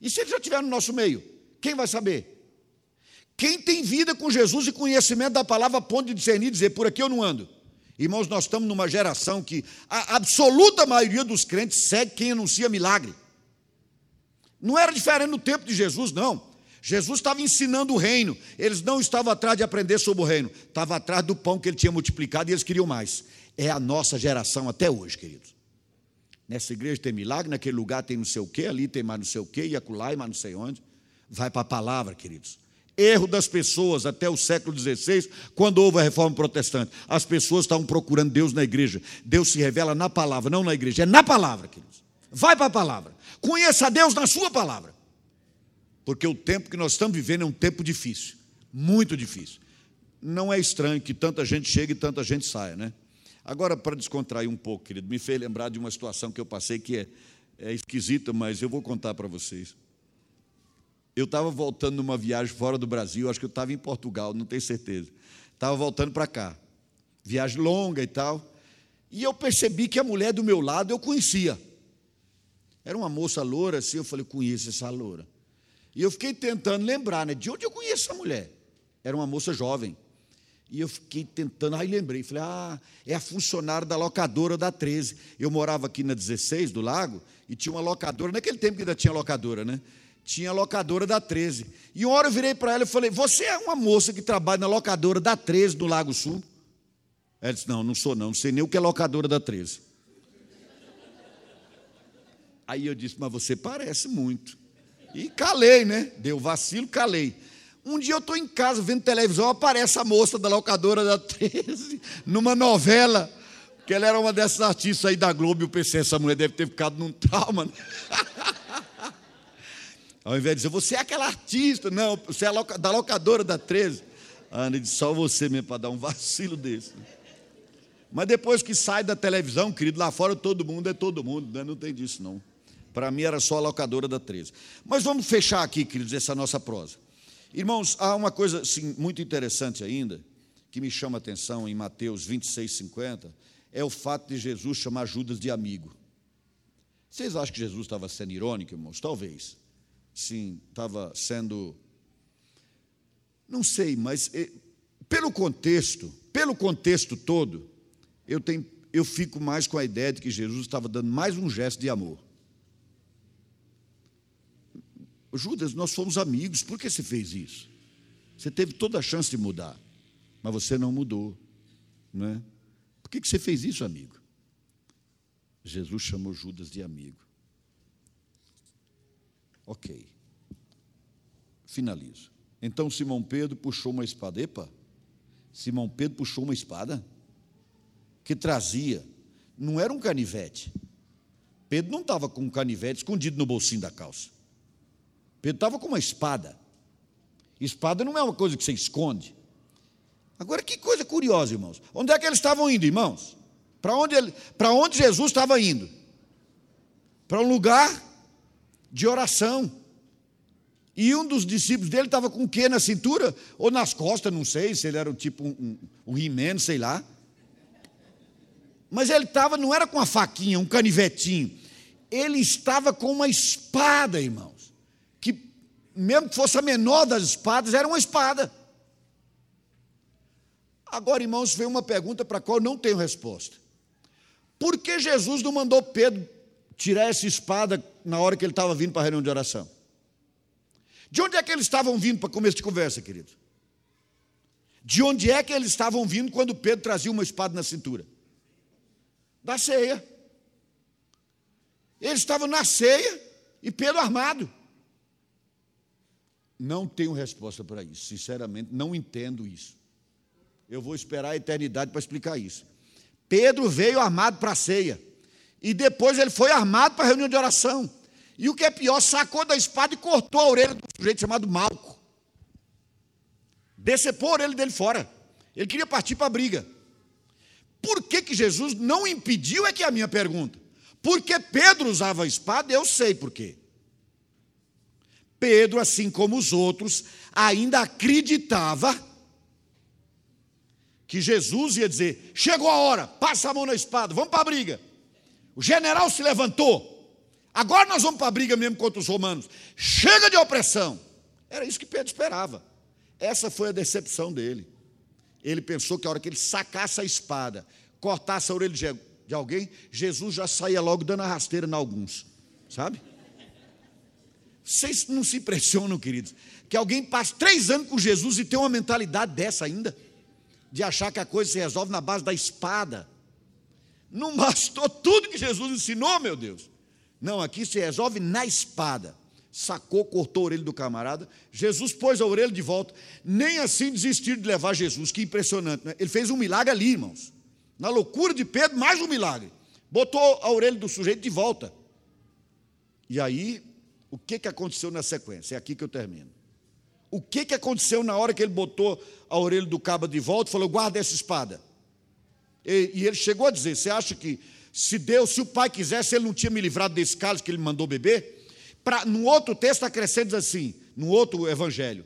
E se ele já estiver no nosso meio? Quem vai saber? Quem tem vida com Jesus e conhecimento da palavra, ponto de discernir e dizer, por aqui eu não ando. Irmãos, nós estamos numa geração que a absoluta maioria dos crentes segue quem anuncia milagre. Não era diferente no tempo de Jesus, não. Jesus estava ensinando o reino, eles não estavam atrás de aprender sobre o reino, estavam atrás do pão que ele tinha multiplicado e eles queriam mais. É a nossa geração até hoje, queridos. Nessa igreja tem milagre, naquele lugar tem não sei o quê, ali tem mais não sei o quê, e acolá e mais não sei onde. Vai para a palavra, queridos. Erro das pessoas até o século XVI, quando houve a reforma protestante. As pessoas estavam procurando Deus na igreja. Deus se revela na palavra, não na igreja, é na palavra, queridos. Vai para a palavra. Conheça Deus na sua palavra. Porque o tempo que nós estamos vivendo é um tempo difícil, muito difícil. Não é estranho que tanta gente chegue e tanta gente saia, né? Agora, para descontrair um pouco, querido, me fez lembrar de uma situação que eu passei que é, é esquisita, mas eu vou contar para vocês. Eu estava voltando numa viagem fora do Brasil, acho que eu estava em Portugal, não tenho certeza. Estava voltando para cá. Viagem longa e tal. E eu percebi que a mulher do meu lado eu conhecia. Era uma moça loura assim, eu falei, conheço essa loura. E eu fiquei tentando lembrar, né? De onde eu conheço essa mulher? Era uma moça jovem. E eu fiquei tentando, aí lembrei, falei, ah, é a funcionária da locadora da 13. Eu morava aqui na 16 do Lago e tinha uma locadora, naquele tempo que ainda tinha locadora, né? tinha locadora da 13. E uma hora eu virei para ela e falei: Você é uma moça que trabalha na locadora da 13 do Lago Sul? Ela disse: Não, não sou, não, não sei nem o que é locadora da 13. Aí eu disse: Mas você parece muito. E calei, né? Deu vacilo, calei. Um dia eu estou em casa vendo televisão, aparece a moça da locadora da 13, numa novela, que ela era uma dessas artistas aí da Globo, e eu pensei, essa mulher deve ter ficado num trauma. Né? Ao invés de dizer, você é aquela artista, não, você é da locadora da 13. A Ana disse, só você mesmo para dar um vacilo desse. Mas depois que sai da televisão, querido, lá fora todo mundo é todo mundo, né? não tem disso não. Para mim era só a locadora da 13. Mas vamos fechar aqui, queridos, essa nossa prosa. Irmãos, há uma coisa assim, muito interessante ainda, que me chama a atenção em Mateus 26, 50, é o fato de Jesus chamar Judas de amigo. Vocês acham que Jesus estava sendo irônico, irmãos? Talvez sim, estava sendo. Não sei, mas eh, pelo contexto, pelo contexto todo, eu, tenho, eu fico mais com a ideia de que Jesus estava dando mais um gesto de amor. Judas, nós fomos amigos, por que você fez isso? Você teve toda a chance de mudar, mas você não mudou. Não é? Por que você fez isso, amigo? Jesus chamou Judas de amigo. Ok. Finalizo. Então Simão Pedro puxou uma espada. Epa! Simão Pedro puxou uma espada que trazia, não era um canivete. Pedro não estava com um canivete escondido no bolsinho da calça. Pedro estava com uma espada. Espada não é uma coisa que você esconde. Agora, que coisa curiosa, irmãos. Onde é que eles estavam indo, irmãos? Para onde, onde Jesus estava indo? Para um lugar de oração. E um dos discípulos dele estava com o quê na cintura? Ou nas costas, não sei, se ele era tipo um, um, um sei lá. Mas ele estava, não era com a faquinha, um canivetinho. Ele estava com uma espada, irmãos. Mesmo que fosse a menor das espadas, era uma espada. Agora, irmãos, veio uma pergunta para a qual não tenho resposta. Por que Jesus não mandou Pedro tirar essa espada na hora que ele estava vindo para a reunião de oração? De onde é que eles estavam vindo para começo de conversa, querido? De onde é que eles estavam vindo quando Pedro trazia uma espada na cintura? Da ceia. Eles estavam na ceia e Pedro armado. Não tenho resposta para isso, sinceramente, não entendo isso. Eu vou esperar a eternidade para explicar isso. Pedro veio armado para a ceia, e depois ele foi armado para a reunião de oração. E o que é pior, sacou da espada e cortou a orelha do sujeito chamado Malco. Decepou a orelha dele fora. Ele queria partir para a briga. Por que, que Jesus não impediu? É que é a minha pergunta. Porque Pedro usava a espada, eu sei por quê. Pedro, assim como os outros, ainda acreditava que Jesus ia dizer: chegou a hora, passa a mão na espada, vamos para a briga. O general se levantou, agora nós vamos para a briga mesmo contra os romanos. Chega de opressão. Era isso que Pedro esperava. Essa foi a decepção dele. Ele pensou que a hora que ele sacasse a espada, cortasse a orelha de, alguém, Jesus já saía logo dando a rasteira em alguns, sabe? Vocês não se impressionam, queridos, que alguém passe três anos com Jesus e tem uma mentalidade dessa ainda, de achar que a coisa se resolve na base da espada. Não bastou tudo que Jesus ensinou, meu Deus. Não, aqui se resolve na espada sacou, cortou a orelha do camarada. Jesus pôs a orelha de volta. Nem assim desistir de levar Jesus. Que impressionante, né? Ele fez um milagre ali, irmãos. Na loucura de Pedro, mais um milagre. Botou a orelha do sujeito de volta. E aí, o que, que aconteceu na sequência? É aqui que eu termino. O que, que aconteceu na hora que ele botou a orelha do cabo de volta e falou: guarda essa espada? E, e ele chegou a dizer: Você acha que se Deus, se o Pai quisesse, ele não tinha me livrado desse cálice que ele mandou beber? Pra, no outro texto acrescenta assim, no outro evangelho: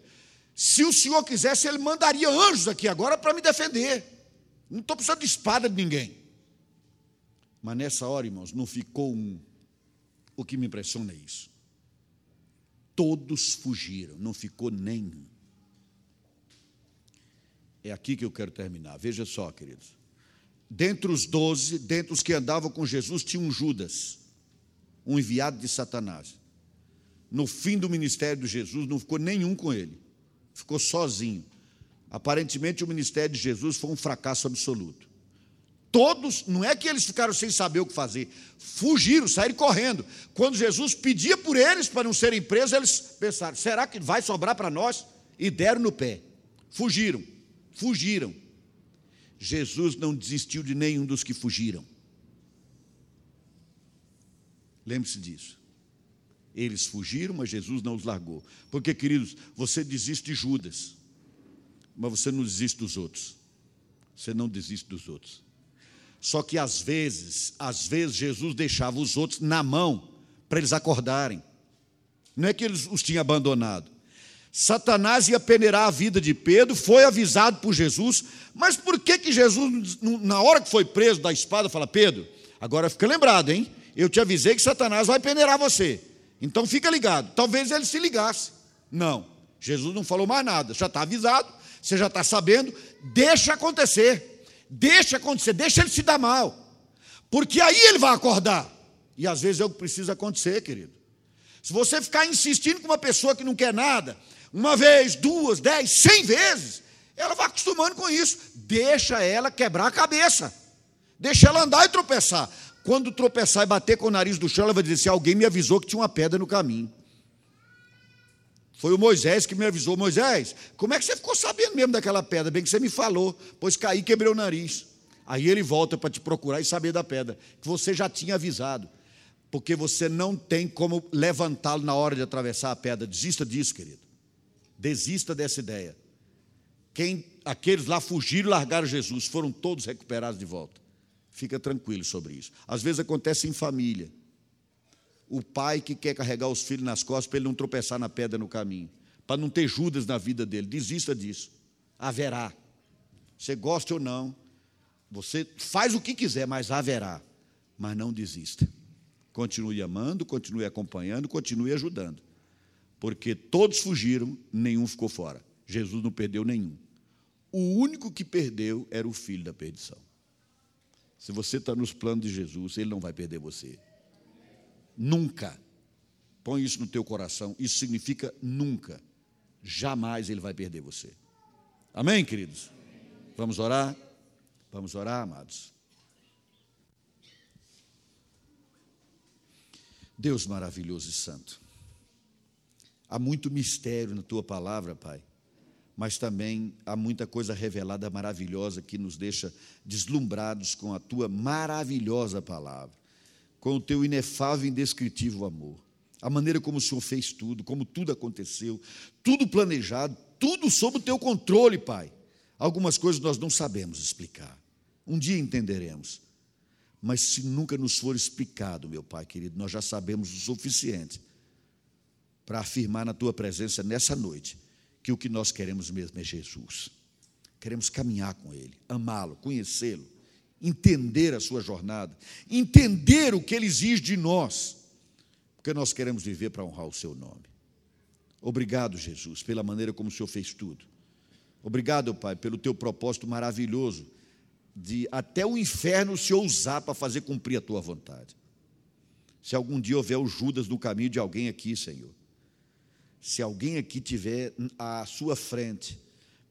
se o Senhor quisesse, Ele mandaria anjos aqui agora para me defender. Não estou precisando de espada de ninguém. Mas nessa hora, irmãos, não ficou um. O que me impressiona é isso. Todos fugiram, não ficou nenhum. É aqui que eu quero terminar. Veja só, queridos. Dentre os doze, dentre os que andavam com Jesus, tinha um Judas, um enviado de Satanás no fim do ministério de Jesus, não ficou nenhum com ele, ficou sozinho. Aparentemente, o ministério de Jesus foi um fracasso absoluto. Todos, não é que eles ficaram sem saber o que fazer, fugiram, saíram correndo. Quando Jesus pedia por eles para não serem presos, eles pensaram: será que vai sobrar para nós? E deram no pé. Fugiram, fugiram. Jesus não desistiu de nenhum dos que fugiram. Lembre-se disso. Eles fugiram, mas Jesus não os largou. Porque, queridos, você desiste de Judas, mas você não desiste dos outros. Você não desiste dos outros. Só que às vezes, às vezes Jesus deixava os outros na mão para eles acordarem. Não é que eles os tinham abandonado. Satanás ia peneirar a vida de Pedro, foi avisado por Jesus, mas por que que Jesus, na hora que foi preso da espada, fala: Pedro, agora fica lembrado, hein? Eu te avisei que Satanás vai peneirar você. Então fica ligado. Talvez ele se ligasse. Não. Jesus não falou mais nada. Já está avisado, você já está sabendo. Deixa acontecer. Deixa acontecer. Deixa ele se dar mal. Porque aí ele vai acordar. E às vezes é o que precisa acontecer, querido. Se você ficar insistindo com uma pessoa que não quer nada, uma vez, duas, dez, cem vezes, ela vai acostumando com isso. Deixa ela quebrar a cabeça. Deixa ela andar e tropeçar. Quando tropeçar e bater com o nariz do chão, ela vai dizer assim: alguém me avisou que tinha uma pedra no caminho. Foi o Moisés que me avisou: Moisés, como é que você ficou sabendo mesmo daquela pedra? Bem que você me falou, pois caí e quebrei o nariz. Aí ele volta para te procurar e saber da pedra, que você já tinha avisado, porque você não tem como levantá-lo na hora de atravessar a pedra. Desista disso, querido. Desista dessa ideia. Quem, aqueles lá fugiram e largaram Jesus, foram todos recuperados de volta. Fica tranquilo sobre isso. Às vezes acontece em família. O pai que quer carregar os filhos nas costas para ele não tropeçar na pedra no caminho, para não ter Judas na vida dele. Desista disso. Haverá. Você gosta ou não, você faz o que quiser, mas haverá. Mas não desista. Continue amando, continue acompanhando, continue ajudando. Porque todos fugiram, nenhum ficou fora. Jesus não perdeu nenhum. O único que perdeu era o filho da perdição. Se você está nos planos de Jesus, Ele não vai perder você. Nunca. Põe isso no teu coração. Isso significa nunca. Jamais ele vai perder você. Amém, queridos? Vamos orar? Vamos orar, amados. Deus maravilhoso e santo. Há muito mistério na tua palavra, Pai, mas também há muita coisa revelada maravilhosa que nos deixa deslumbrados com a tua maravilhosa palavra, com o teu inefável e indescritível amor, a maneira como o Senhor fez tudo, como tudo aconteceu, tudo planejado, tudo sob o teu controle, Pai. Algumas coisas nós não sabemos explicar, um dia entenderemos mas se nunca nos for explicado, meu Pai querido, nós já sabemos o suficiente para afirmar na tua presença nessa noite que o que nós queremos mesmo é Jesus. Queremos caminhar com Ele, amá-lo, conhecê-lo, entender a sua jornada, entender o que Ele exige de nós, porque nós queremos viver para honrar o Seu nome. Obrigado, Jesus, pela maneira como o Senhor fez tudo. Obrigado, Pai, pelo teu propósito maravilhoso de até o inferno se ousar para fazer cumprir a tua vontade. Se algum dia houver o Judas no caminho de alguém aqui, Senhor, se alguém aqui tiver à sua frente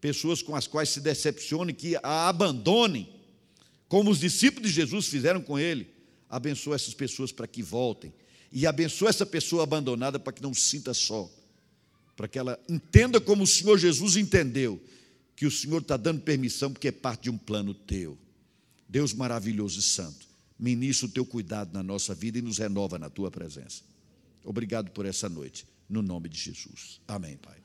pessoas com as quais se decepcione, que a abandonem, como os discípulos de Jesus fizeram com ele, abençoa essas pessoas para que voltem e abençoa essa pessoa abandonada para que não se sinta só, para que ela entenda como o Senhor Jesus entendeu que o Senhor está dando permissão porque é parte de um plano teu. Deus maravilhoso e santo, ministra o teu cuidado na nossa vida e nos renova na tua presença. Obrigado por essa noite, no nome de Jesus. Amém, Pai.